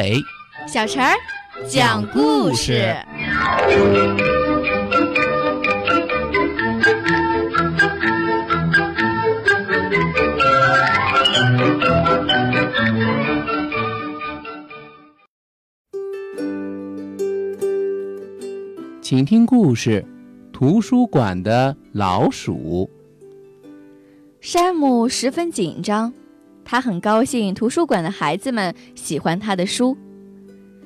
阿伟、小陈儿讲故事。请听故事：图书馆的老鼠。山姆十分紧张，他很高兴图书馆的孩子们喜欢他的书，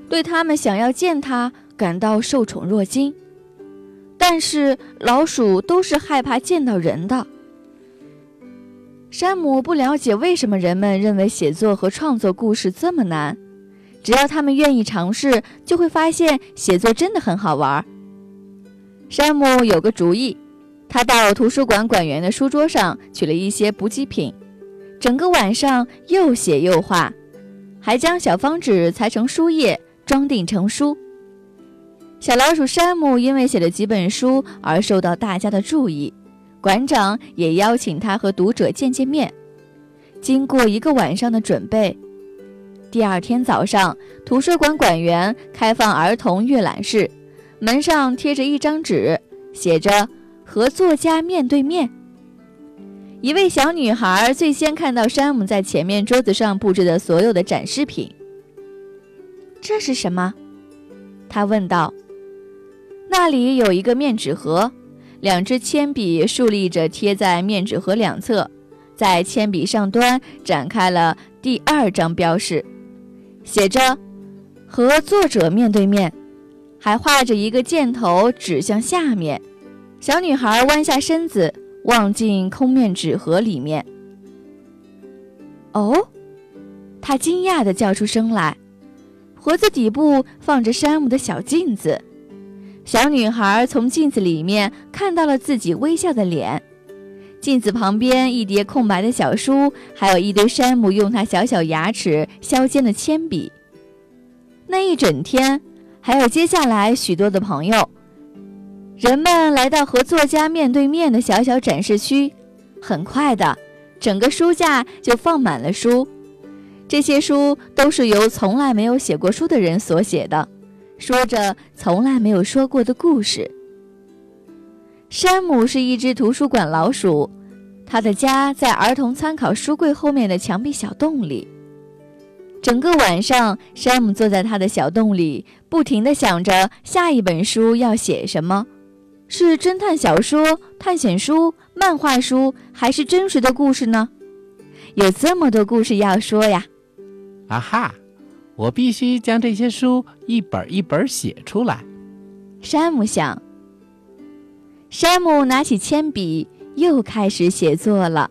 对他们想要见他感到受宠若惊。但是老鼠都是害怕见到人的。山姆不了解为什么人们认为写作和创作故事这么难，只要他们愿意尝试，就会发现写作真的很好玩。山姆有个主意，他到图书馆馆员的书桌上取了一些补给品，整个晚上又写又画，还将小方纸裁成书页，装订成书。小老鼠山姆因为写了几本书而受到大家的注意，馆长也邀请他和读者见见面。经过一个晚上的准备，第二天早上，图书馆馆员开放儿童阅览室。门上贴着一张纸，写着“和作家面对面”。一位小女孩最先看到山姆在前面桌子上布置的所有的展示品。这是什么？她问道。那里有一个面纸盒，两支铅笔竖立着贴在面纸盒两侧，在铅笔上端展开了第二张标示，写着“和作者面对面”。还画着一个箭头指向下面，小女孩弯下身子望进空面纸盒里面。哦，他惊讶地叫出声来。盒子底部放着山姆的小镜子，小女孩从镜子里面看到了自己微笑的脸。镜子旁边一叠空白的小书，还有一堆山姆用他小小牙齿削尖的铅笔。那一整天。还有接下来许多的朋友，人们来到和作家面对面的小小展示区。很快的，整个书架就放满了书。这些书都是由从来没有写过书的人所写的，说着从来没有说过的故事。山姆是一只图书馆老鼠，他的家在儿童参考书柜后面的墙壁小洞里。整个晚上，山姆坐在他的小洞里，不停地想着下一本书要写什么，是侦探小说、探险书、漫画书，还是真实的故事呢？有这么多故事要说呀！啊哈，我必须将这些书一本一本写出来。山姆想。山姆拿起铅笔，又开始写作了。